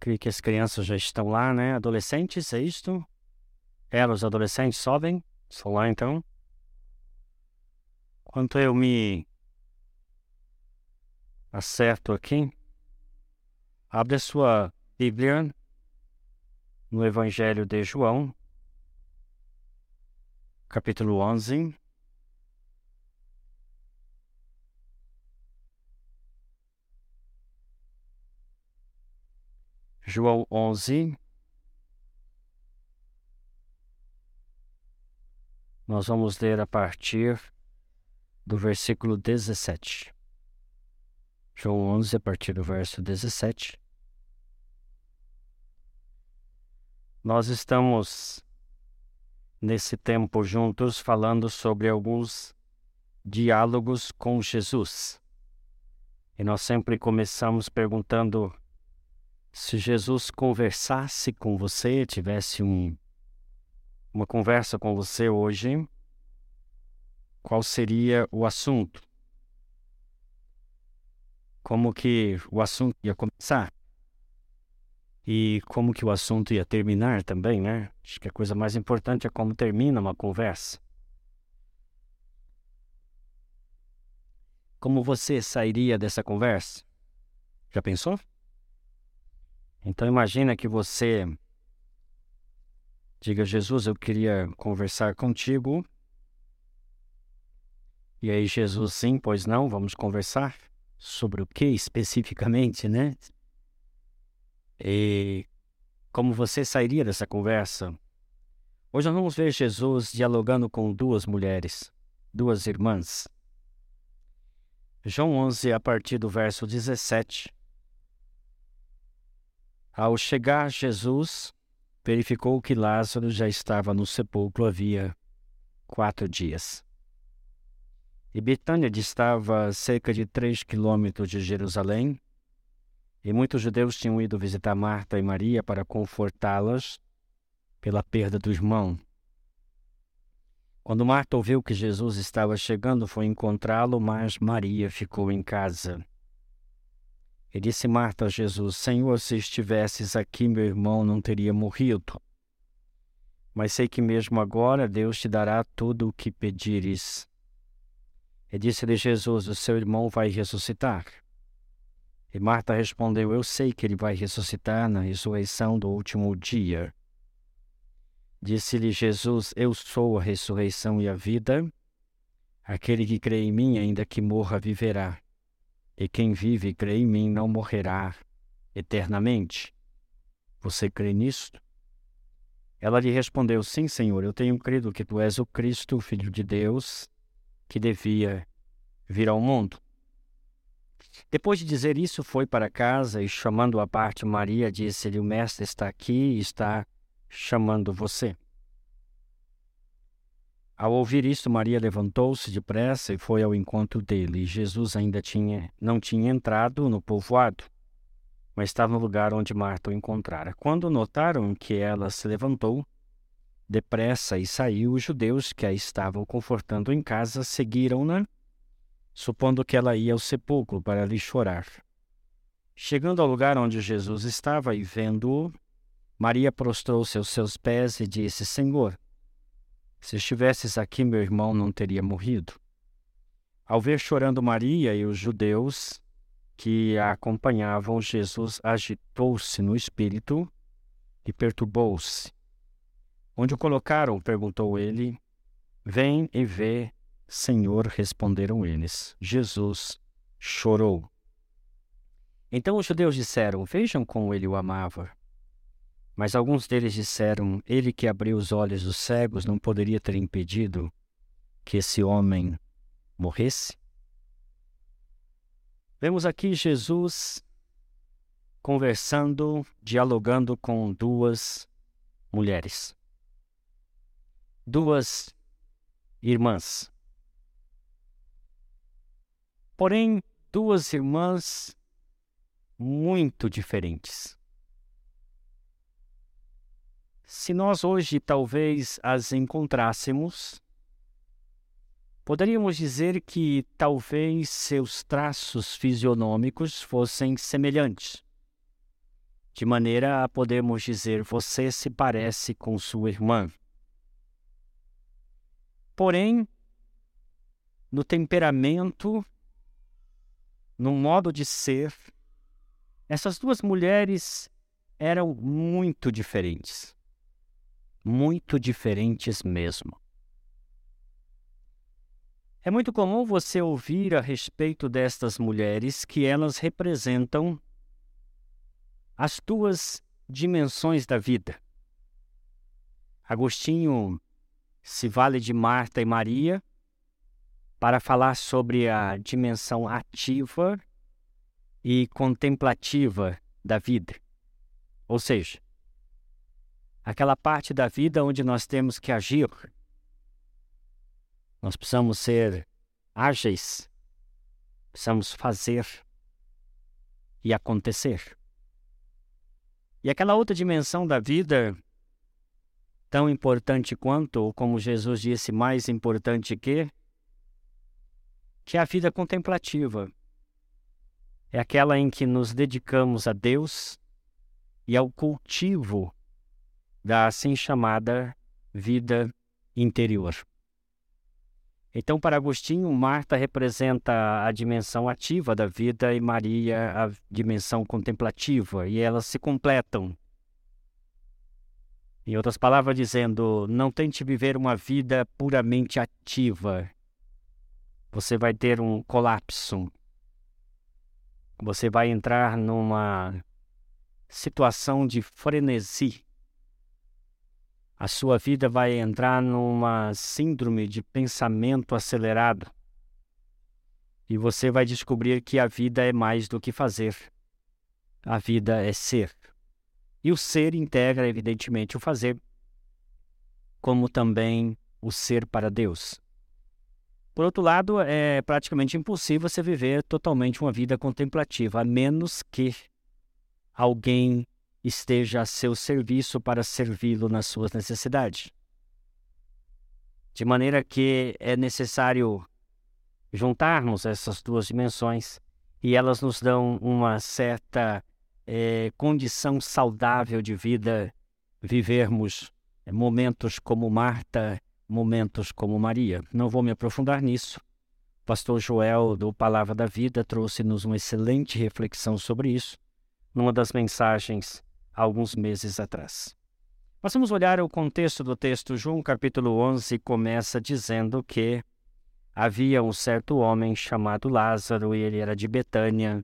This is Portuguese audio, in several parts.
Creio que as crianças já estão lá, né? Adolescentes, é isto? Os adolescentes sobem? Estão lá então? Enquanto eu me acerto aqui, abre a sua Bíblia no Evangelho de João, capítulo 11. João 11. Nós vamos ler a partir do versículo 17. João 11, a partir do verso 17. Nós estamos nesse tempo juntos falando sobre alguns diálogos com Jesus. E nós sempre começamos perguntando se Jesus conversasse com você, tivesse um, uma conversa com você hoje, qual seria o assunto? Como que o assunto ia começar? E como que o assunto ia terminar também, né? Acho que a coisa mais importante é como termina uma conversa. Como você sairia dessa conversa? Já pensou? Então imagina que você diga, Jesus, eu queria conversar contigo. E aí Jesus, sim, pois não, vamos conversar. Sobre o que especificamente, né? E como você sairia dessa conversa? Hoje nós vamos ver Jesus dialogando com duas mulheres, duas irmãs. João 11, a partir do verso 17. Ao chegar Jesus, verificou que Lázaro já estava no sepulcro havia quatro dias. E Betânia distava cerca de três quilômetros de Jerusalém, e muitos judeus tinham ido visitar Marta e Maria para confortá-las pela perda do irmão. Quando Marta ouviu que Jesus estava chegando, foi encontrá-lo, mas Maria ficou em casa. E disse Marta a Jesus: Senhor, se estivesses aqui, meu irmão não teria morrido. Mas sei que mesmo agora Deus te dará tudo o que pedires. E disse-lhe Jesus: O seu irmão vai ressuscitar. E Marta respondeu: Eu sei que ele vai ressuscitar na ressurreição do último dia. Disse-lhe Jesus: Eu sou a ressurreição e a vida. Aquele que crê em mim, ainda que morra, viverá e quem vive e crê em mim não morrerá eternamente. Você crê nisto? Ela lhe respondeu: Sim, Senhor, eu tenho crido que tu és o Cristo, o Filho de Deus, que devia vir ao mundo. Depois de dizer isso, foi para casa e, chamando à parte Maria, disse-lhe: O Mestre está aqui e está chamando você. Ao ouvir isto, Maria levantou-se depressa e foi ao encontro dele. Jesus ainda tinha, não tinha entrado no povoado, mas estava no lugar onde Marta o encontrara. Quando notaram que ela se levantou depressa e saiu, os judeus que a estavam confortando em casa seguiram-na, supondo que ela ia ao sepulcro para lhe chorar. Chegando ao lugar onde Jesus estava e vendo-o, Maria prostrou-se aos seus pés e disse: Senhor, se estivesses aqui, meu irmão não teria morrido. Ao ver chorando Maria e os judeus que a acompanhavam, Jesus agitou-se no espírito e perturbou-se. Onde o colocaram? perguntou ele. Vem e vê, Senhor, responderam eles. Jesus chorou. Então os judeus disseram: Vejam como ele o amava. Mas alguns deles disseram: Ele que abriu os olhos dos cegos não poderia ter impedido que esse homem morresse? Vemos aqui Jesus conversando, dialogando com duas mulheres, duas irmãs. Porém, duas irmãs muito diferentes. Se nós hoje talvez as encontrássemos, poderíamos dizer que talvez seus traços fisionômicos fossem semelhantes. de maneira a podermos dizer: você se parece com sua irmã. Porém, no temperamento, no modo de ser, essas duas mulheres eram muito diferentes. Muito diferentes mesmo. É muito comum você ouvir a respeito destas mulheres que elas representam as duas dimensões da vida. Agostinho se vale de Marta e Maria para falar sobre a dimensão ativa e contemplativa da vida. Ou seja, aquela parte da vida onde nós temos que agir. Nós precisamos ser ágeis, precisamos fazer e acontecer. E aquela outra dimensão da vida, tão importante quanto, ou como Jesus disse, mais importante que, que é a vida contemplativa. É aquela em que nos dedicamos a Deus e ao cultivo da assim chamada vida interior. Então, para Agostinho, Marta representa a dimensão ativa da vida e Maria a dimensão contemplativa, e elas se completam. Em outras palavras, dizendo, não tente viver uma vida puramente ativa. Você vai ter um colapso. Você vai entrar numa situação de frenesi a sua vida vai entrar numa síndrome de pensamento acelerado. E você vai descobrir que a vida é mais do que fazer. A vida é ser. E o ser integra, evidentemente, o fazer, como também o ser para Deus. Por outro lado, é praticamente impossível você viver totalmente uma vida contemplativa, a menos que alguém esteja a seu serviço para servi-lo nas suas necessidades. De maneira que é necessário juntarmos essas duas dimensões e elas nos dão uma certa é, condição saudável de vida, vivermos momentos como Marta, momentos como Maria. Não vou me aprofundar nisso. O pastor Joel, do Palavra da Vida, trouxe-nos uma excelente reflexão sobre isso numa das mensagens alguns meses atrás. Mas vamos olhar o contexto do texto. João capítulo 11 começa dizendo que havia um certo homem chamado Lázaro e ele era de Betânia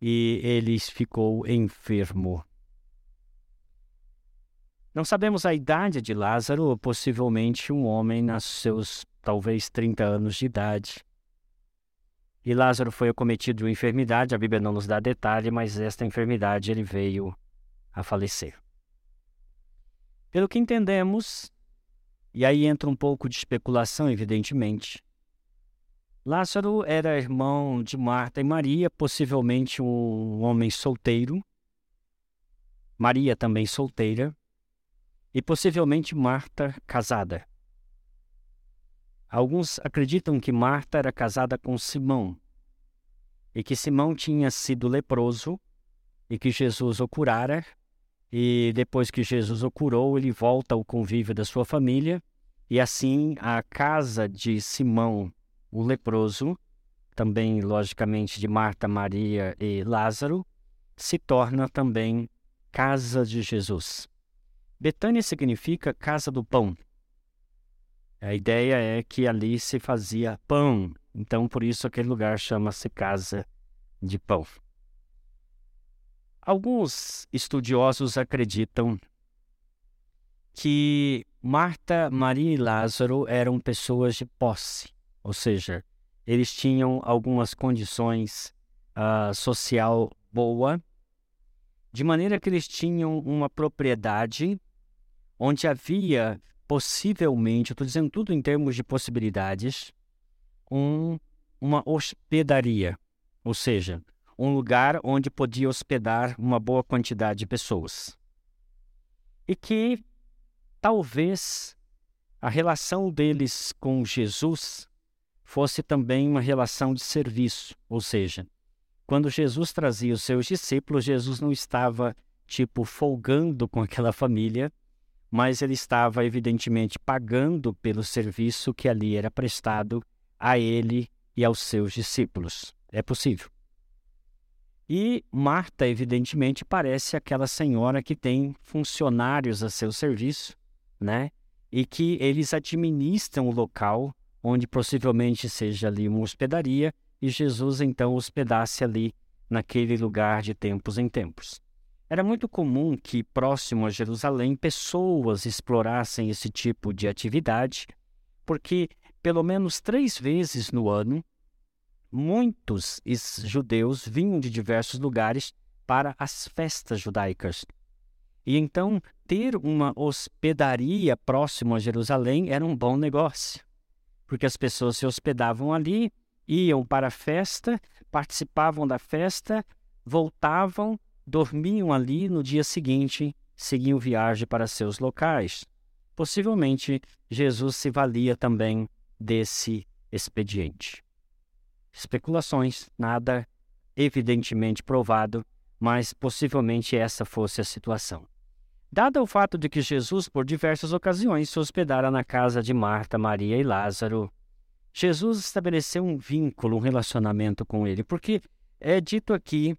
e ele ficou enfermo. Não sabemos a idade de Lázaro, possivelmente um homem nos seus talvez 30 anos de idade. E Lázaro foi acometido de uma enfermidade, a Bíblia não nos dá detalhe, mas esta enfermidade ele veio a falecer. Pelo que entendemos, e aí entra um pouco de especulação, evidentemente, Lázaro era irmão de Marta e Maria, possivelmente um homem solteiro, Maria também solteira, e possivelmente Marta casada. Alguns acreditam que Marta era casada com Simão e que Simão tinha sido leproso e que Jesus o curara e depois que Jesus o curou, ele volta ao convívio da sua família. E assim a casa de Simão, o leproso, também logicamente de Marta, Maria e Lázaro, se torna também casa de Jesus. Betânia significa casa do pão. A ideia é que ali se fazia pão, então por isso aquele lugar chama-se casa de pão. Alguns estudiosos acreditam que Marta, Maria e Lázaro eram pessoas de posse, ou seja, eles tinham algumas condições uh, social boa, de maneira que eles tinham uma propriedade onde havia possivelmente, estou dizendo tudo em termos de possibilidades, um, uma hospedaria, ou seja, um lugar onde podia hospedar uma boa quantidade de pessoas. E que talvez a relação deles com Jesus fosse também uma relação de serviço, ou seja, quando Jesus trazia os seus discípulos, Jesus não estava tipo folgando com aquela família, mas ele estava evidentemente pagando pelo serviço que ali era prestado a ele e aos seus discípulos. É possível. E Marta, evidentemente, parece aquela senhora que tem funcionários a seu serviço, né? E que eles administram o local onde possivelmente seja ali uma hospedaria e Jesus então hospedasse ali naquele lugar de tempos em tempos. Era muito comum que, próximo a Jerusalém, pessoas explorassem esse tipo de atividade, porque pelo menos três vezes no ano, muitos judeus vinham de diversos lugares para as festas judaicas. E então, ter uma hospedaria próximo a Jerusalém era um bom negócio, porque as pessoas se hospedavam ali, iam para a festa, participavam da festa, voltavam dormiam ali no dia seguinte, seguiam viagem para seus locais. Possivelmente, Jesus se valia também desse expediente. Especulações, nada evidentemente provado, mas possivelmente essa fosse a situação. Dado o fato de que Jesus, por diversas ocasiões, se hospedara na casa de Marta, Maria e Lázaro, Jesus estabeleceu um vínculo, um relacionamento com ele, porque é dito aqui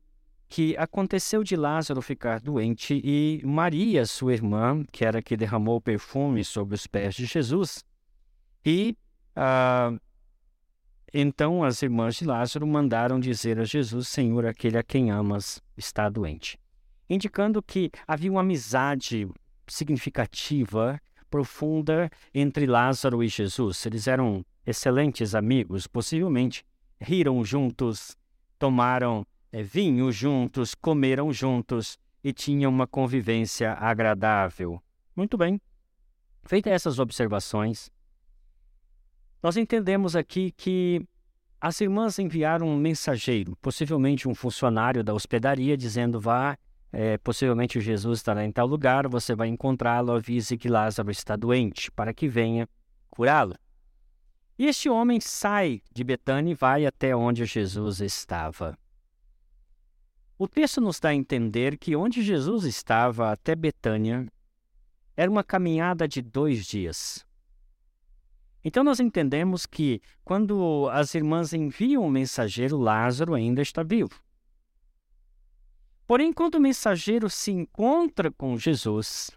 que aconteceu de Lázaro ficar doente e Maria, sua irmã, que era que derramou perfume sobre os pés de Jesus, e ah, então as irmãs de Lázaro mandaram dizer a Jesus: Senhor, aquele a quem amas está doente. Indicando que havia uma amizade significativa, profunda entre Lázaro e Jesus. Eles eram excelentes amigos, possivelmente riram juntos, tomaram é, vinho juntos, comeram juntos e tinham uma convivência agradável. Muito bem. Feitas essas observações, nós entendemos aqui que as irmãs enviaram um mensageiro, possivelmente um funcionário da hospedaria, dizendo: vá, é, possivelmente Jesus estará em tal lugar, você vai encontrá-lo, avise que Lázaro está doente, para que venha curá-lo. E este homem sai de Betânia e vai até onde Jesus estava. O texto nos dá a entender que onde Jesus estava até Betânia era uma caminhada de dois dias. Então nós entendemos que quando as irmãs enviam o mensageiro, Lázaro ainda está vivo. Porém, quando o mensageiro se encontra com Jesus,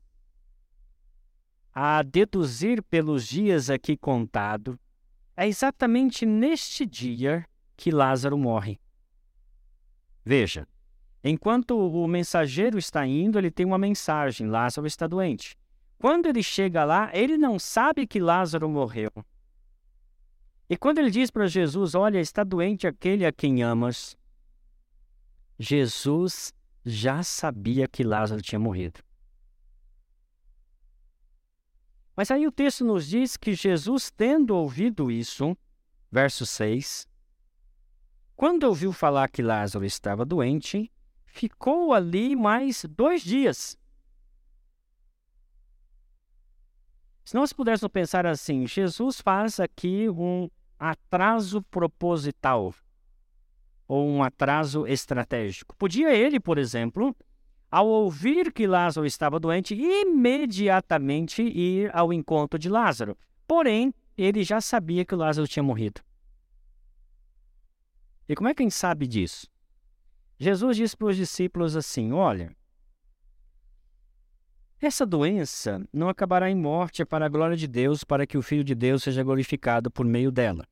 a deduzir pelos dias aqui contado, é exatamente neste dia que Lázaro morre. Veja, Enquanto o mensageiro está indo, ele tem uma mensagem: Lázaro está doente. Quando ele chega lá, ele não sabe que Lázaro morreu. E quando ele diz para Jesus: Olha, está doente aquele a quem amas, Jesus já sabia que Lázaro tinha morrido. Mas aí o texto nos diz que Jesus, tendo ouvido isso, verso 6, quando ouviu falar que Lázaro estava doente, ficou ali mais dois dias. Se nós pudéssemos pensar assim, Jesus faz aqui um atraso proposital ou um atraso estratégico. Podia ele, por exemplo, ao ouvir que Lázaro estava doente, imediatamente ir ao encontro de Lázaro. Porém, ele já sabia que Lázaro tinha morrido. E como é que a gente sabe disso? Jesus disse para os discípulos assim: Olha, essa doença não acabará em morte, é para a glória de Deus, para que o Filho de Deus seja glorificado por meio dela.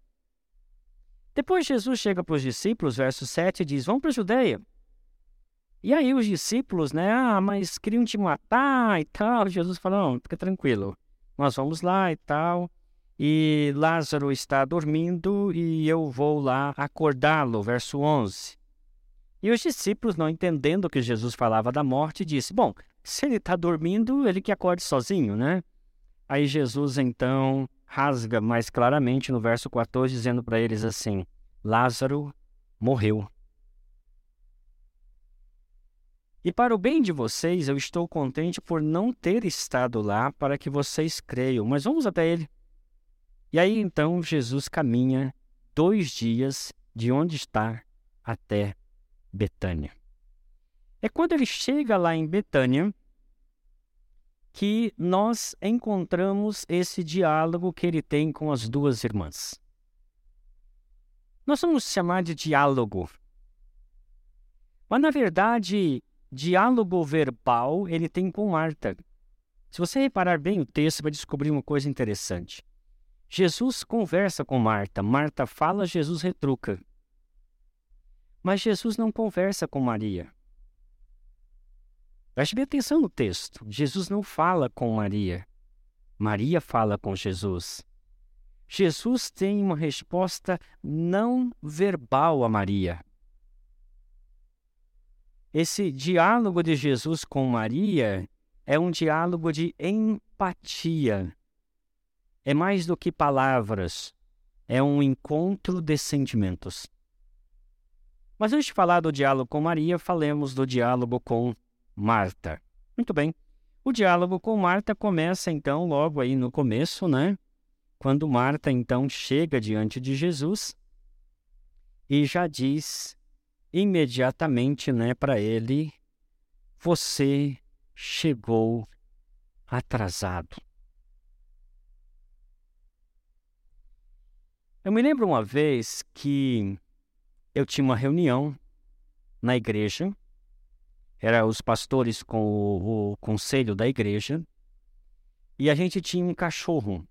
Depois Jesus chega para os discípulos, verso 7, e diz: Vão para a Judeia. E aí os discípulos, né? Ah, mas queriam te matar e tal. Jesus falou: Não, fica tranquilo. Nós vamos lá e tal. E Lázaro está dormindo e eu vou lá acordá-lo. Verso 11. E os discípulos, não entendendo que Jesus falava da morte, disse: Bom, se ele está dormindo, ele que acorde sozinho, né? Aí Jesus então rasga mais claramente no verso 14, dizendo para eles assim: Lázaro morreu. E para o bem de vocês, eu estou contente por não ter estado lá para que vocês creiam, mas vamos até ele. E aí então Jesus caminha dois dias de onde está até Betânia. É quando ele chega lá em Betânia que nós encontramos esse diálogo que ele tem com as duas irmãs. Nós vamos chamar de diálogo. Mas, na verdade, diálogo verbal ele tem com Marta. Se você reparar bem o texto, vai descobrir uma coisa interessante. Jesus conversa com Marta, Marta fala, Jesus retruca. Mas Jesus não conversa com Maria. Preste bem atenção no texto. Jesus não fala com Maria. Maria fala com Jesus. Jesus tem uma resposta não verbal a Maria. Esse diálogo de Jesus com Maria é um diálogo de empatia é mais do que palavras, é um encontro de sentimentos. Mas antes de falar do diálogo com Maria, falemos do diálogo com Marta. Muito bem. O diálogo com Marta começa então logo aí no começo, né? Quando Marta então chega diante de Jesus e já diz imediatamente, né, para ele: Você chegou atrasado. Eu me lembro uma vez que eu tinha uma reunião na igreja, era os pastores com o, o conselho da igreja, e a gente tinha um cachorro.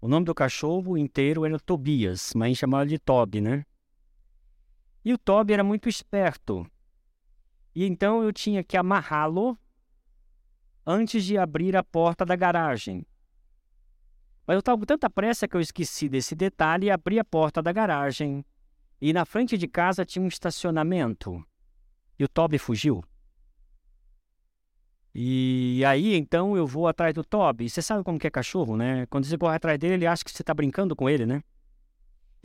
O nome do cachorro inteiro era Tobias, mas chamava de Toby, né? E o Toby era muito esperto. E então eu tinha que amarrá-lo antes de abrir a porta da garagem. Mas eu estava com tanta pressa que eu esqueci desse detalhe e abri a porta da garagem. E na frente de casa tinha um estacionamento. E o Toby fugiu. E aí, então, eu vou atrás do Toby. Você sabe como que é cachorro, né? Quando você corre atrás dele, ele acha que você está brincando com ele, né?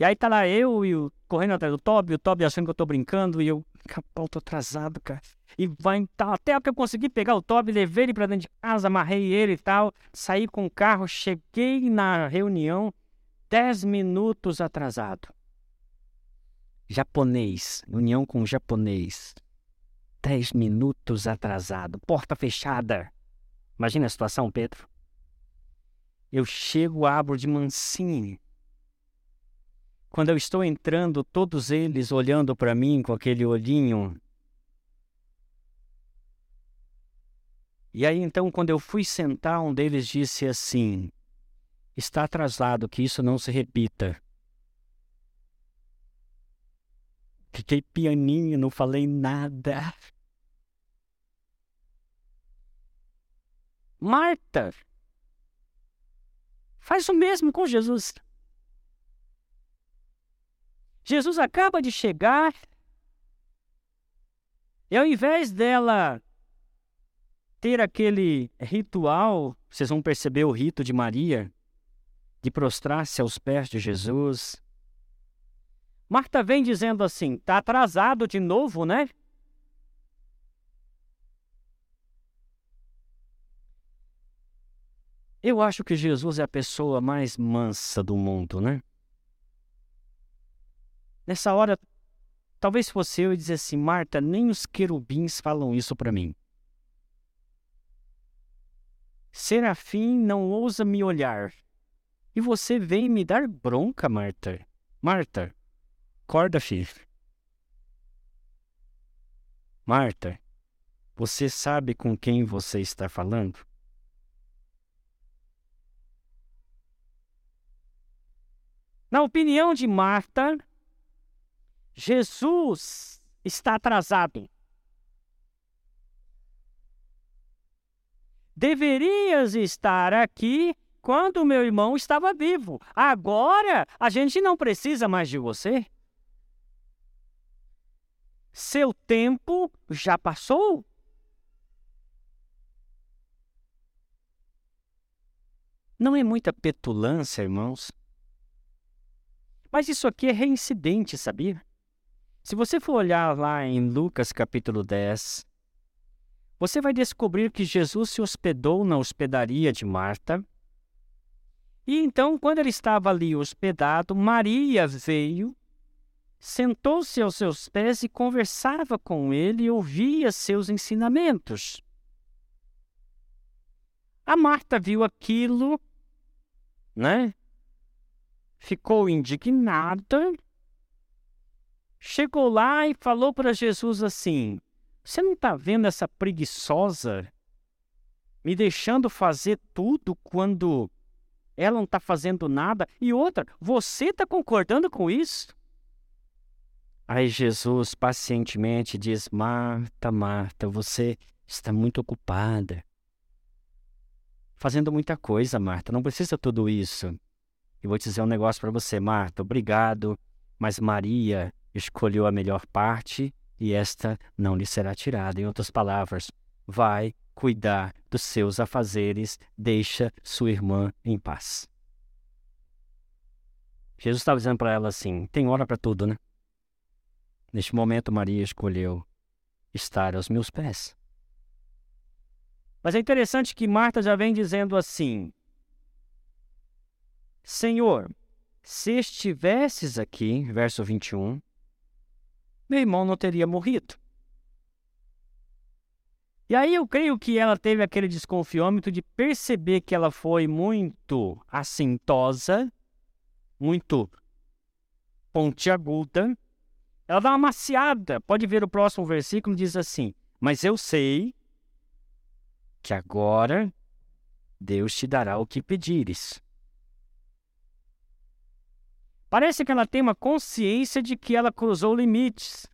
E aí tá lá eu e o, correndo atrás do Toby, o Toby achando que eu tô brincando e eu, capau, tô atrasado, cara. E vai tá, até que eu consegui pegar o Toby, levei ele pra dentro de casa, amarrei ele e tal, saí com o carro, cheguei na reunião 10 minutos atrasado. Japonês, união com japonês. 10 minutos atrasado, porta fechada. Imagina a situação, Pedro. Eu chego, abro de mansinho quando eu estou entrando, todos eles olhando para mim com aquele olhinho. E aí então, quando eu fui sentar, um deles disse assim: Está atrasado, que isso não se repita. Fiquei pianinho, não falei nada. Marta, faz o mesmo com Jesus. Jesus acaba de chegar e ao invés dela ter aquele ritual, vocês vão perceber o rito de Maria, de prostrar-se aos pés de Jesus. Marta vem dizendo assim: está atrasado de novo, né? Eu acho que Jesus é a pessoa mais mansa do mundo, né? Nessa hora, talvez fosse eu e assim: Marta, nem os querubins falam isso para mim. Serafim não ousa me olhar. E você vem me dar bronca, Marta. Marta, acorda, filho. Marta, você sabe com quem você está falando? Na opinião de Marta, Jesus está atrasado. Deverias estar aqui quando meu irmão estava vivo. Agora a gente não precisa mais de você. Seu tempo já passou. Não é muita petulância, irmãos. Mas isso aqui é reincidente, sabia? Se você for olhar lá em Lucas capítulo 10, você vai descobrir que Jesus se hospedou na hospedaria de Marta. E então, quando ele estava ali hospedado, Maria veio, sentou-se aos seus pés e conversava com ele e ouvia seus ensinamentos. A Marta viu aquilo, né? Ficou indignada, chegou lá e falou para Jesus assim: Você não está vendo essa preguiçosa me deixando fazer tudo quando ela não está fazendo nada? E outra, você está concordando com isso? Aí Jesus pacientemente diz: Marta, Marta, você está muito ocupada fazendo muita coisa, Marta. Não precisa tudo isso. E vou dizer um negócio para você, Marta. Obrigado, mas Maria escolheu a melhor parte e esta não lhe será tirada. Em outras palavras, vai cuidar dos seus afazeres, deixa sua irmã em paz. Jesus estava dizendo para ela assim: tem hora para tudo, né? Neste momento, Maria escolheu estar aos meus pés. Mas é interessante que Marta já vem dizendo assim: Senhor, se estivesses aqui, verso 21, meu irmão não teria morrido. E aí eu creio que ela teve aquele desconfiômetro de perceber que ela foi muito assintosa, muito pontiaguda. Ela dá uma maciada. Pode ver o próximo versículo, diz assim: Mas eu sei que agora Deus te dará o que pedires. Parece que ela tem uma consciência de que ela cruzou limites,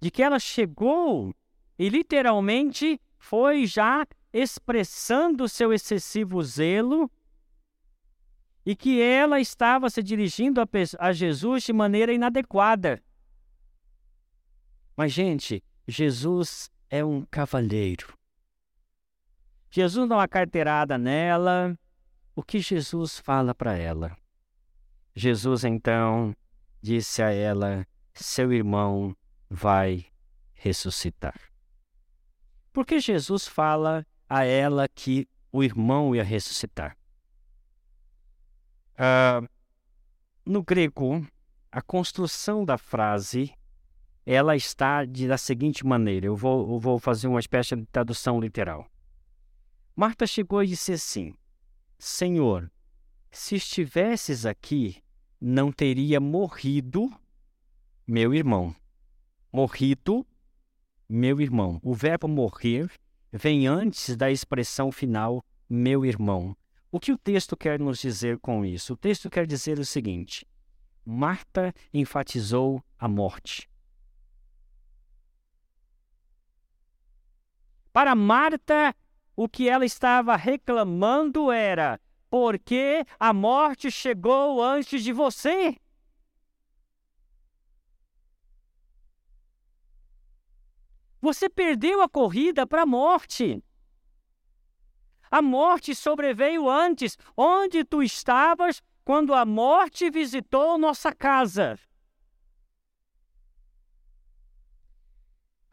de que ela chegou e literalmente foi já expressando seu excessivo zelo e que ela estava se dirigindo a, a Jesus de maneira inadequada. Mas, gente, Jesus é um cavalheiro. Jesus dá uma carteirada nela. O que Jesus fala para ela? Jesus então disse a ela: Seu irmão vai ressuscitar. Por que Jesus fala a ela que o irmão ia ressuscitar? Uh, no grego, a construção da frase ela está de, da seguinte maneira. Eu vou, eu vou fazer uma espécie de tradução literal. Marta chegou e disse assim: Senhor, se estivesses aqui, não teria morrido meu irmão. Morrido meu irmão. O verbo morrer vem antes da expressão final meu irmão. O que o texto quer nos dizer com isso? O texto quer dizer o seguinte: Marta enfatizou a morte. Para Marta, o que ela estava reclamando era: porque a morte chegou antes de você? Você perdeu a corrida para a morte. A morte sobreveio antes. Onde tu estavas quando a morte visitou nossa casa?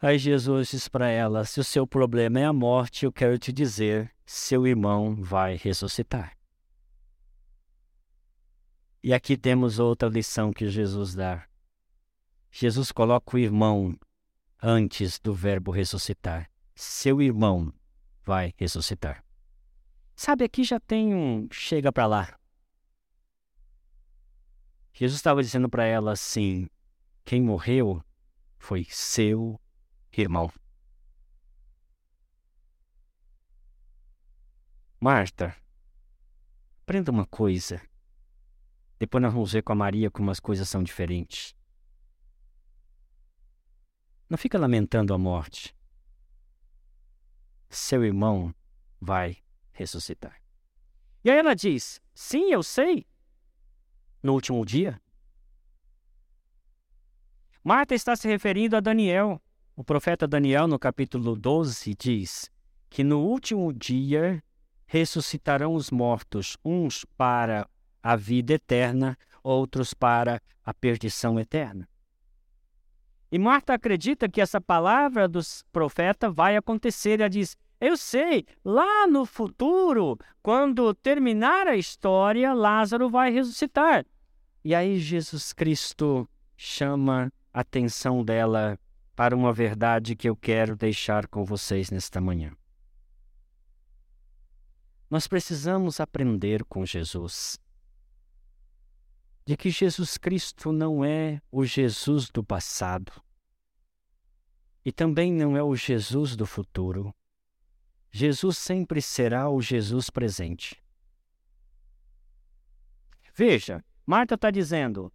Aí Jesus diz para ela: Se o seu problema é a morte, eu quero te dizer, seu irmão vai ressuscitar. E aqui temos outra lição que Jesus dá. Jesus coloca o irmão antes do verbo ressuscitar. Seu irmão vai ressuscitar. Sabe, aqui já tem um chega para lá. Jesus estava dizendo para ela assim: quem morreu foi seu irmão. Marta, aprenda uma coisa. Depois nós vamos ver com a Maria como as coisas são diferentes. Não fica lamentando a morte. Seu irmão vai ressuscitar. E aí ela diz: Sim, eu sei. No último dia. Marta está se referindo a Daniel. O profeta Daniel, no capítulo 12, diz que no último dia ressuscitarão os mortos, uns para a vida eterna, outros para a perdição eterna. E Marta acredita que essa palavra do profeta vai acontecer. Ela diz: Eu sei, lá no futuro, quando terminar a história, Lázaro vai ressuscitar. E aí Jesus Cristo chama a atenção dela para uma verdade que eu quero deixar com vocês nesta manhã. Nós precisamos aprender com Jesus de que Jesus Cristo não é o Jesus do passado e também não é o Jesus do futuro. Jesus sempre será o Jesus presente. Veja, Marta está dizendo: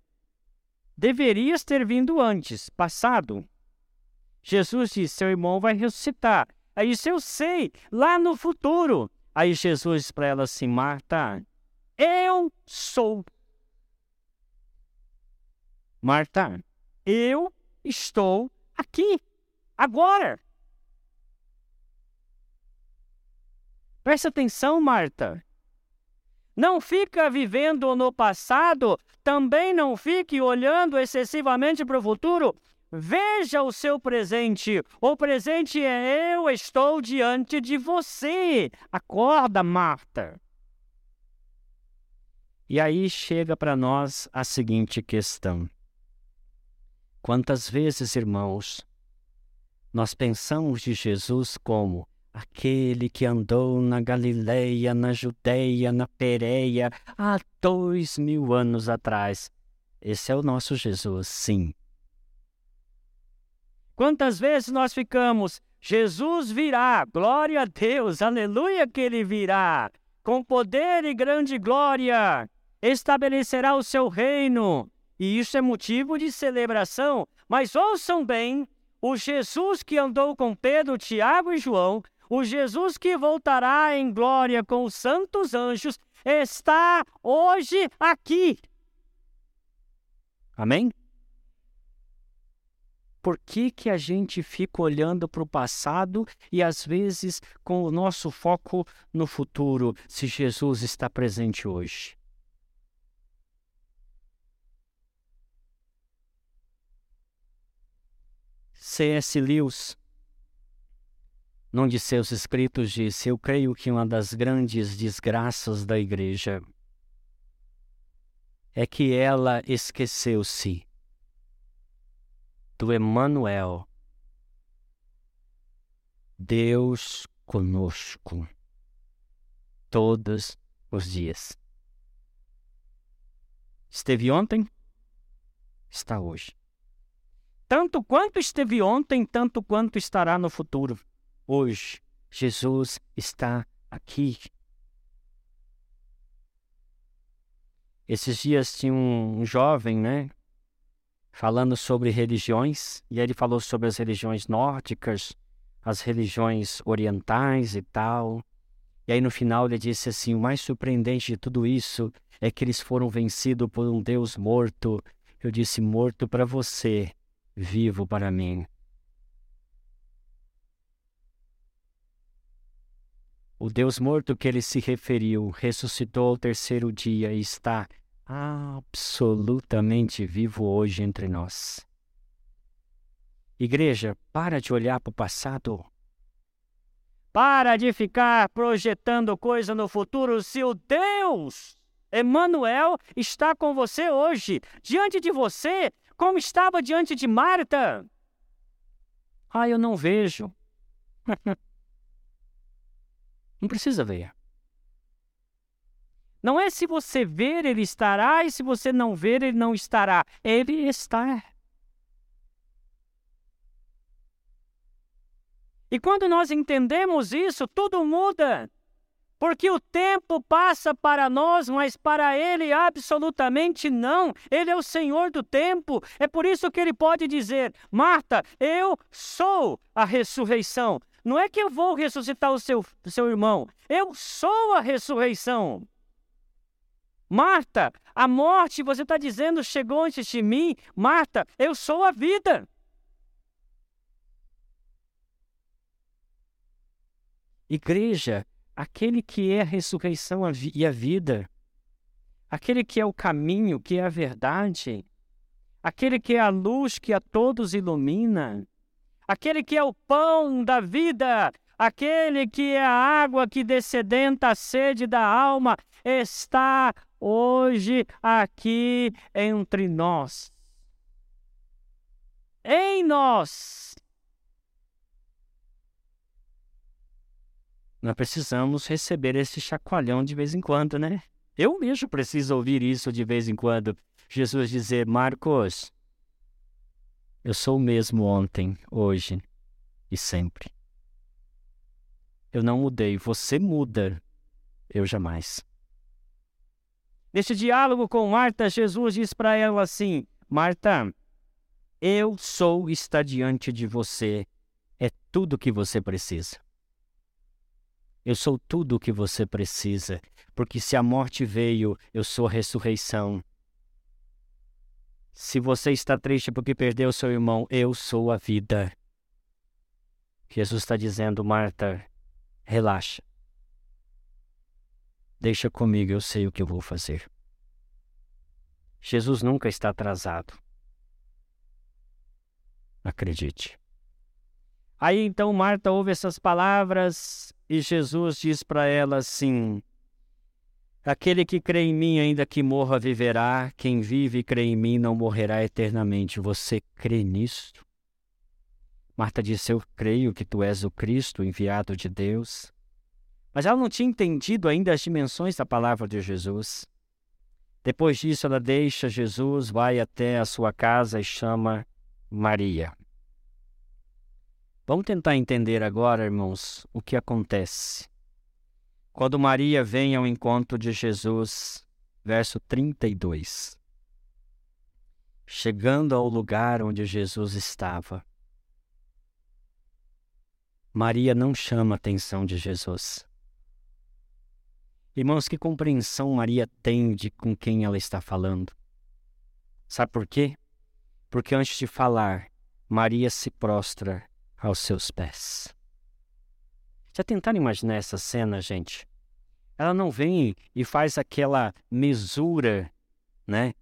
deverias ter vindo antes, passado. Jesus diz: seu irmão vai ressuscitar. Aí disse: eu sei, lá no futuro. Aí Jesus para ela assim: Marta, eu sou. Marta, eu estou aqui, agora. Presta atenção, Marta. Não fica vivendo no passado, também não fique olhando excessivamente para o futuro. Veja o seu presente. O presente é eu estou diante de você. Acorda, Marta. E aí chega para nós a seguinte questão: Quantas vezes, irmãos, nós pensamos de Jesus como aquele que andou na Galileia, na Judeia, na Pereia, há dois mil anos atrás. Esse é o nosso Jesus, sim. Quantas vezes nós ficamos, Jesus virá, glória a Deus, aleluia que ele virá, com poder e grande glória, estabelecerá o seu reino. E isso é motivo de celebração. Mas ouçam bem: o Jesus que andou com Pedro, Tiago e João o Jesus que voltará em glória com os santos anjos está hoje aqui. Amém? Por que, que a gente fica olhando para o passado e às vezes com o nosso foco no futuro, se Jesus está presente hoje? C.S. Lewis num de seus escritos disse: Eu creio que uma das grandes desgraças da igreja é que ela esqueceu-se do Emmanuel, Deus conosco, todos os dias. Esteve ontem, está hoje. Tanto quanto esteve ontem, tanto quanto estará no futuro hoje. Jesus está aqui. Esses dias tinha um jovem, né? Falando sobre religiões, e ele falou sobre as religiões nórdicas, as religiões orientais e tal. E aí no final ele disse assim: o mais surpreendente de tudo isso é que eles foram vencidos por um Deus morto. Eu disse: morto para você, vivo para mim. O Deus morto que ele se referiu ressuscitou ao terceiro dia e está absolutamente vivo hoje entre nós. Igreja, para de olhar para o passado. Para de ficar projetando coisa no futuro. Se o Deus, Emmanuel, está com você hoje, diante de você, como estava diante de Marta. Ah, eu não vejo. Não precisa ver. Não é se você ver, ele estará, e se você não ver, ele não estará. Ele está. E quando nós entendemos isso, tudo muda. Porque o tempo passa para nós, mas para ele absolutamente não. Ele é o Senhor do tempo. É por isso que ele pode dizer: Marta, eu sou a ressurreição. Não é que eu vou ressuscitar o seu, seu irmão. Eu sou a ressurreição. Marta, a morte, você está dizendo, chegou antes de mim. Marta, eu sou a vida. Igreja, aquele que é a ressurreição e a vida, aquele que é o caminho, que é a verdade, aquele que é a luz que a todos ilumina, aquele que é o pão da vida, aquele que é a água que descedenta a sede da alma, está hoje aqui entre nós. Em nós. Nós precisamos receber esse chacoalhão de vez em quando, né? Eu mesmo preciso ouvir isso de vez em quando. Jesus dizer: Marcos, eu sou o mesmo ontem, hoje e sempre. Eu não mudei, você muda, eu jamais. Neste diálogo com Marta, Jesus diz para ela assim: Marta, eu sou está diante de você, é tudo o que você precisa. Eu sou tudo o que você precisa, porque se a morte veio, eu sou a ressurreição. Se você está triste porque perdeu seu irmão, eu sou a vida. Jesus está dizendo, Marta, relaxa. Deixa comigo, eu sei o que eu vou fazer. Jesus nunca está atrasado. Acredite. Aí então Marta ouve essas palavras e Jesus diz para ela assim: Aquele que crê em mim, ainda que morra, viverá. Quem vive e crê em mim não morrerá eternamente. Você crê nisto? Marta disse: Eu creio que tu és o Cristo, enviado de Deus. Mas ela não tinha entendido ainda as dimensões da palavra de Jesus. Depois disso, ela deixa Jesus, vai até a sua casa e chama Maria. Vamos tentar entender agora, irmãos, o que acontece. Quando Maria vem ao encontro de Jesus, verso 32. Chegando ao lugar onde Jesus estava, Maria não chama a atenção de Jesus. Irmãos, que compreensão Maria tem de com quem ela está falando. Sabe por quê? Porque antes de falar, Maria se prostra aos seus pés. Já tentaram imaginar essa cena, gente? Ela não vem e faz aquela mesura, né?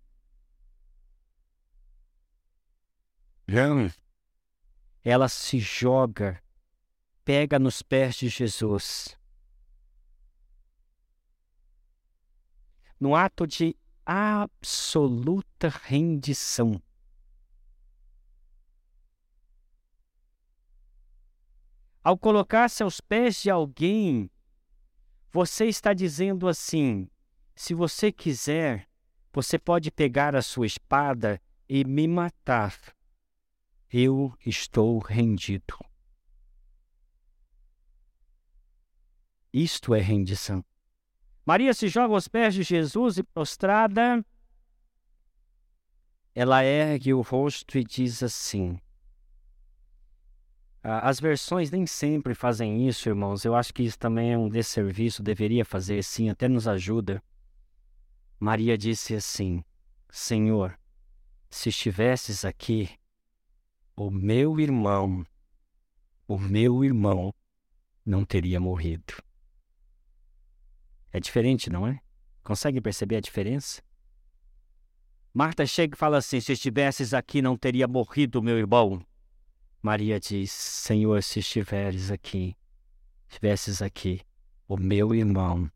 Ela se joga, pega nos pés de Jesus no ato de absoluta rendição. Ao colocar-se aos pés de alguém, você está dizendo assim: se você quiser, você pode pegar a sua espada e me matar. Eu estou rendido. Isto é rendição. Maria se joga aos pés de Jesus e prostrada, ela ergue o rosto e diz assim. As versões nem sempre fazem isso, irmãos. Eu acho que isso também é um desserviço, deveria fazer sim, até nos ajuda. Maria disse assim: Senhor, se estivesses aqui, o meu irmão, o meu irmão não teria morrido. É diferente, não é? Consegue perceber a diferença? Marta chega e fala assim: Se estivesses aqui, não teria morrido meu irmão. Maria diz: Senhor, se estiveres aqui, estivesses aqui, o meu irmão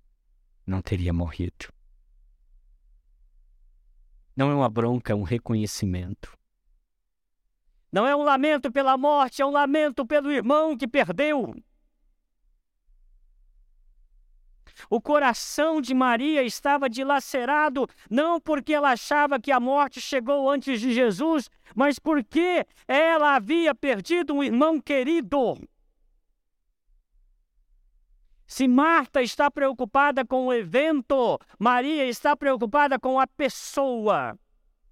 não teria morrido. Não é uma bronca, é um reconhecimento. Não é um lamento pela morte, é um lamento pelo irmão que perdeu. O coração de Maria estava dilacerado, não porque ela achava que a morte chegou antes de Jesus, mas porque ela havia perdido um irmão querido. Se Marta está preocupada com o evento, Maria está preocupada com a pessoa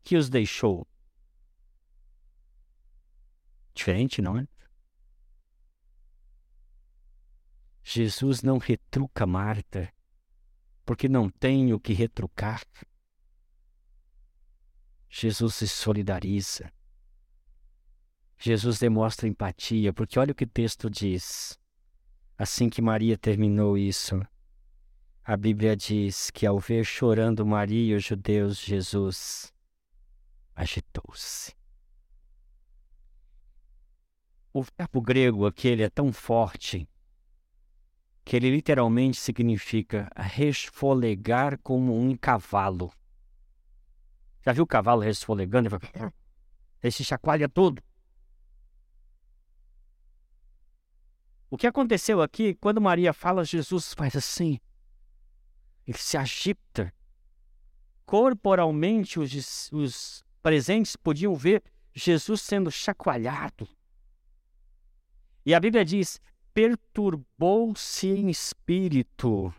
que os deixou. Diferente, não é? Jesus não retruca Marta, porque não tem o que retrucar. Jesus se solidariza. Jesus demonstra empatia, porque olha o que o texto diz. Assim que Maria terminou isso, a Bíblia diz que ao ver chorando Maria e os judeus, Jesus agitou-se. O verbo grego aquele é tão forte que ele literalmente significa resfolegar como um cavalo. Já viu o cavalo resfolegando? Ele se chacoalha todo. O que aconteceu aqui, quando Maria fala, Jesus faz assim. Ele se agita. Corporalmente, os, os presentes podiam ver Jesus sendo chacoalhado. E a Bíblia diz: perturbou-se em espírito.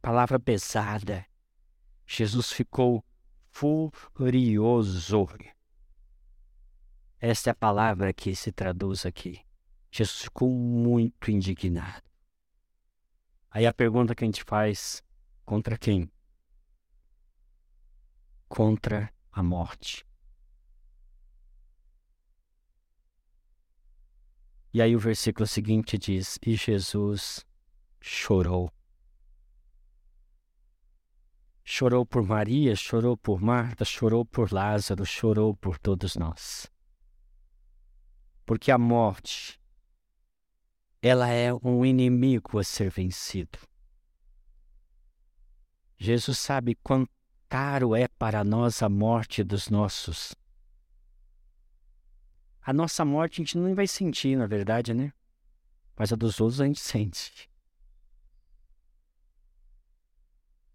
Palavra pesada. Jesus ficou furioso. Esta é a palavra que se traduz aqui. Jesus ficou muito indignado. Aí a pergunta que a gente faz: contra quem? Contra a morte. E aí o versículo seguinte diz: E Jesus chorou. Chorou por Maria, chorou por Marta, chorou por Lázaro, chorou por todos nós. Porque a morte, ela é um inimigo a ser vencido. Jesus sabe quão caro é para nós a morte dos nossos. A nossa morte a gente não vai sentir, na verdade, né? Mas a dos outros a gente sente.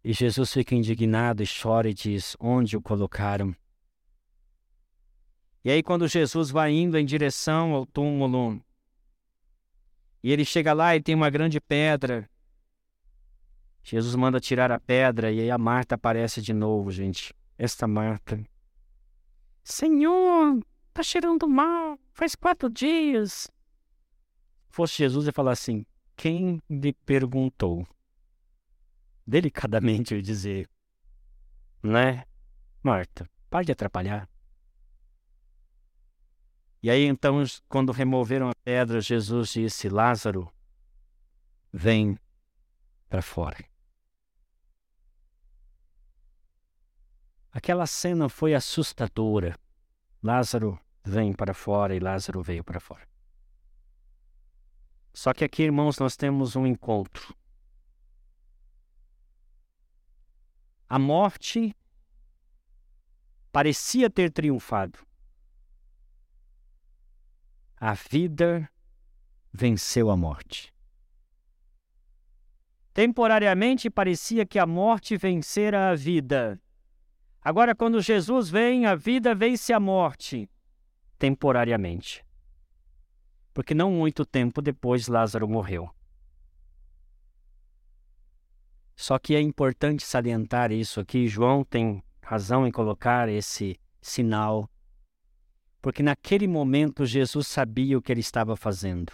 E Jesus fica indignado e chora e diz: Onde o colocaram? E aí, quando Jesus vai indo em direção ao túmulo, e ele chega lá e tem uma grande pedra, Jesus manda tirar a pedra e aí a Marta aparece de novo, gente. Esta Marta. Senhor, Tá cheirando mal, faz quatro dias. Fosse Jesus e falar assim: Quem lhe perguntou? Delicadamente eu dizer, né? Marta, pare de atrapalhar. E aí então, quando removeram a pedra, Jesus disse: Lázaro, vem para fora. Aquela cena foi assustadora. Lázaro vem para fora e Lázaro veio para fora. Só que aqui, irmãos, nós temos um encontro. A morte parecia ter triunfado. A vida venceu a morte. Temporariamente parecia que a morte vencera a vida. Agora, quando Jesus vem, a vida vence a morte temporariamente. Porque não muito tempo depois Lázaro morreu. Só que é importante salientar isso aqui, João tem razão em colocar esse sinal, porque naquele momento Jesus sabia o que ele estava fazendo.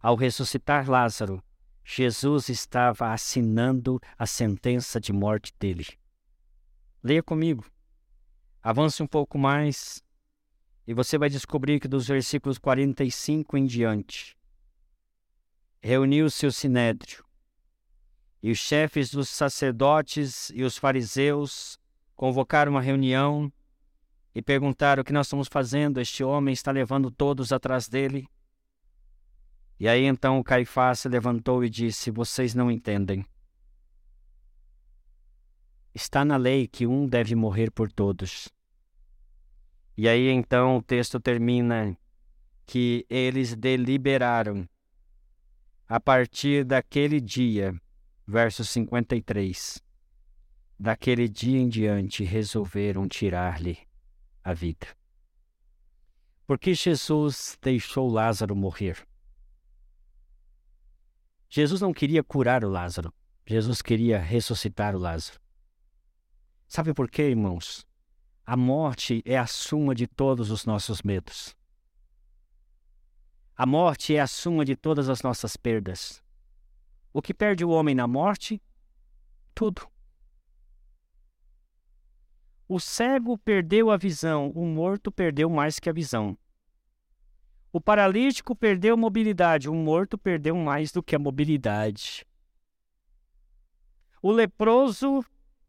Ao ressuscitar Lázaro, Jesus estava assinando a sentença de morte dele. Leia comigo. Avance um pouco mais e você vai descobrir que dos versículos 45 em diante, reuniu-se o sinédrio, e os chefes dos sacerdotes e os fariseus convocaram uma reunião e perguntaram o que nós estamos fazendo, este homem está levando todos atrás dele. E aí então o Caifás se levantou e disse: Vocês não entendem. Está na lei que um deve morrer por todos. E aí então o texto termina que eles deliberaram a partir daquele dia, verso 53. Daquele dia em diante resolveram tirar-lhe a vida. Porque Jesus deixou Lázaro morrer? Jesus não queria curar o Lázaro, Jesus queria ressuscitar o Lázaro. Sabe por quê, irmãos? A morte é a suma de todos os nossos medos. A morte é a suma de todas as nossas perdas. O que perde o homem na morte? Tudo. O cego perdeu a visão, o morto perdeu mais que a visão. O paralítico perdeu mobilidade, o morto perdeu mais do que a mobilidade. O leproso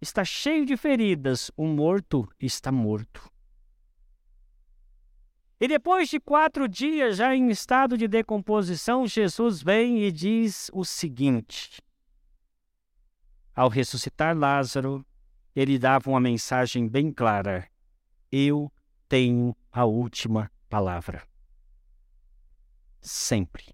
está cheio de feridas, o morto está morto. E depois de quatro dias, já em estado de decomposição, Jesus vem e diz o seguinte: Ao ressuscitar Lázaro, ele dava uma mensagem bem clara: Eu tenho a última palavra. Sempre.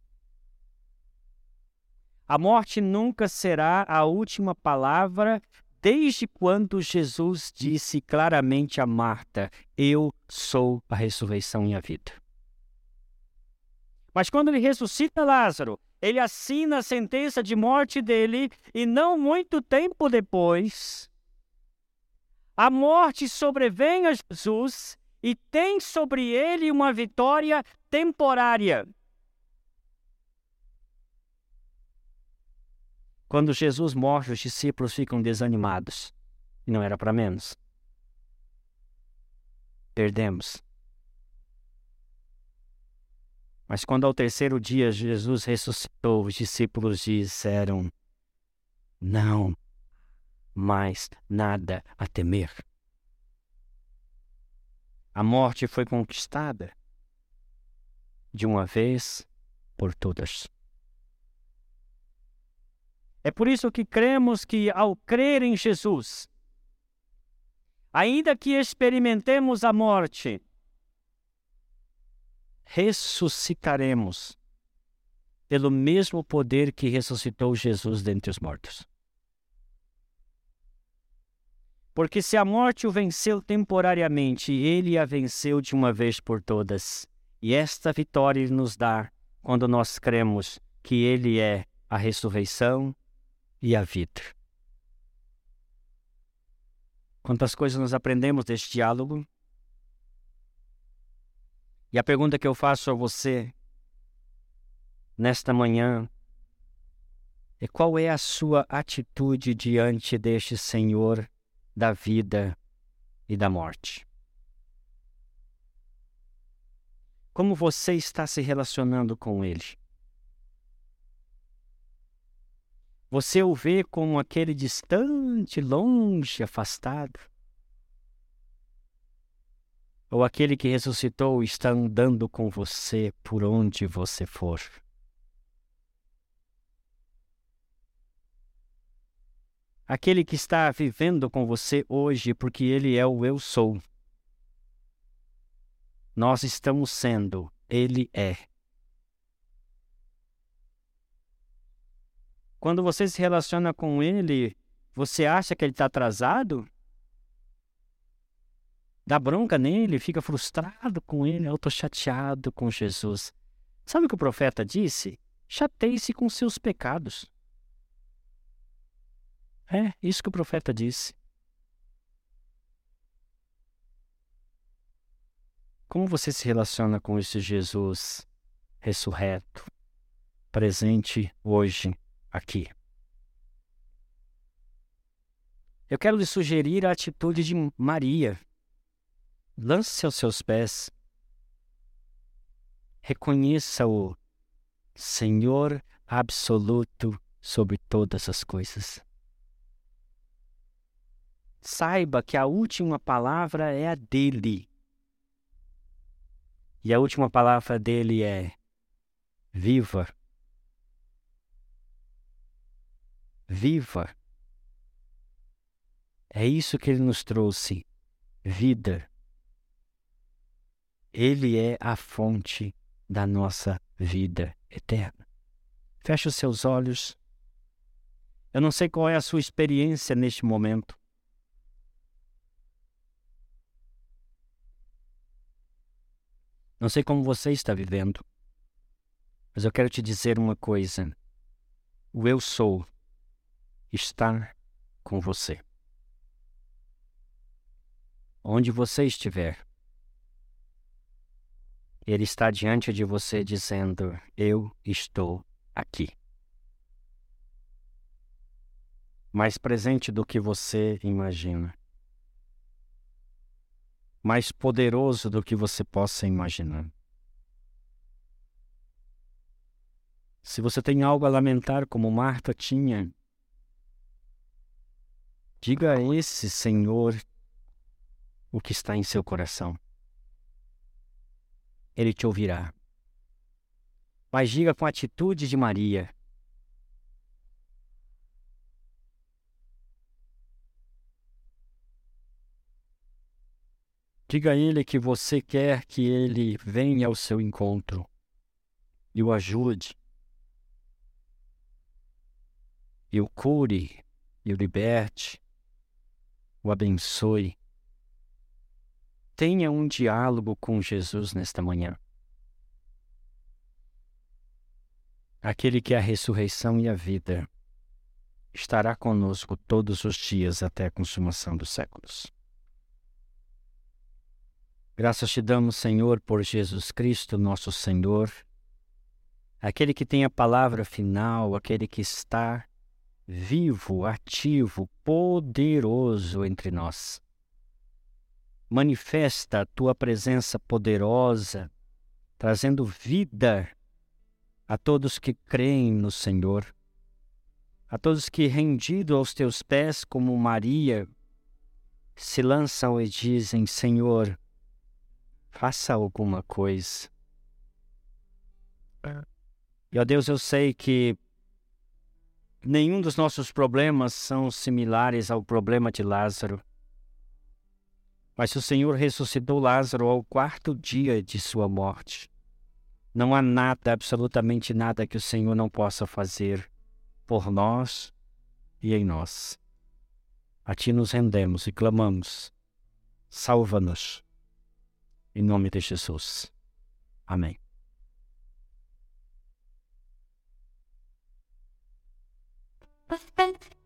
A morte nunca será a última palavra desde quando Jesus disse claramente a Marta: Eu sou a ressurreição e a vida. Mas quando ele ressuscita Lázaro, ele assina a sentença de morte dele, e não muito tempo depois, a morte sobrevém a Jesus e tem sobre ele uma vitória temporária. Quando Jesus morre, os discípulos ficam desanimados. E não era para menos. Perdemos. Mas quando ao terceiro dia Jesus ressuscitou, os discípulos disseram: Não mais nada a temer. A morte foi conquistada de uma vez por todas. É por isso que cremos que, ao crer em Jesus, ainda que experimentemos a morte, ressuscitaremos pelo mesmo poder que ressuscitou Jesus dentre os mortos. Porque se a morte o venceu temporariamente, ele a venceu de uma vez por todas. E esta vitória ele nos dá quando nós cremos que ele é a ressurreição e a vida. Quantas coisas nós aprendemos deste diálogo? E a pergunta que eu faço a você nesta manhã é qual é a sua atitude diante deste Senhor da vida e da morte? Como você está se relacionando com Ele? Você o vê como aquele distante, longe, afastado? Ou aquele que ressuscitou está andando com você por onde você for? Aquele que está vivendo com você hoje porque ele é o eu sou. Nós estamos sendo, ele é. Quando você se relaciona com ele, você acha que ele está atrasado? Dá bronca nele, fica frustrado com ele, eu estou chateado com Jesus. Sabe o que o profeta disse? Chateie-se com seus pecados. É, isso que o profeta disse. Como você se relaciona com esse Jesus ressurreto, presente hoje aqui. Eu quero lhe sugerir a atitude de Maria. Lance-se aos seus pés. Reconheça o Senhor absoluto sobre todas as coisas. Saiba que a última palavra é a dele. E a última palavra dele é: viva viva. É isso que ele nos trouxe: vida. Ele é a fonte da nossa vida eterna. Feche os seus olhos. Eu não sei qual é a sua experiência neste momento. Não sei como você está vivendo, mas eu quero te dizer uma coisa. O eu sou estar com você. Onde você estiver, Ele está diante de você dizendo: Eu estou aqui. Mais presente do que você imagina. Mais poderoso do que você possa imaginar. Se você tem algo a lamentar, como Marta tinha, Diga a esse Senhor o que está em seu coração. ele te ouvirá. Mas diga com a atitude de Maria: Diga a ele que você quer que ele venha ao seu encontro e o ajude, e o cure, e o liberte, o abençoe. Tenha um diálogo com Jesus nesta manhã. Aquele que é a ressurreição e a vida estará conosco todos os dias até a consumação dos séculos. Graças te damos, Senhor, por Jesus Cristo, nosso Senhor, aquele que tem a palavra final, aquele que está vivo, ativo, poderoso entre nós. Manifesta a tua presença poderosa, trazendo vida a todos que creem no Senhor, a todos que, rendido aos teus pés como Maria, se lançam e dizem: Senhor, faça alguma coisa. É. E, ó Deus, eu sei que nenhum dos nossos problemas são similares ao problema de Lázaro. Mas o Senhor ressuscitou Lázaro ao quarto dia de sua morte. Não há nada, absolutamente nada que o Senhor não possa fazer por nós e em nós. A Ti nos rendemos e clamamos. Salva-nos. Em nome de Jesus. Amém. suspense.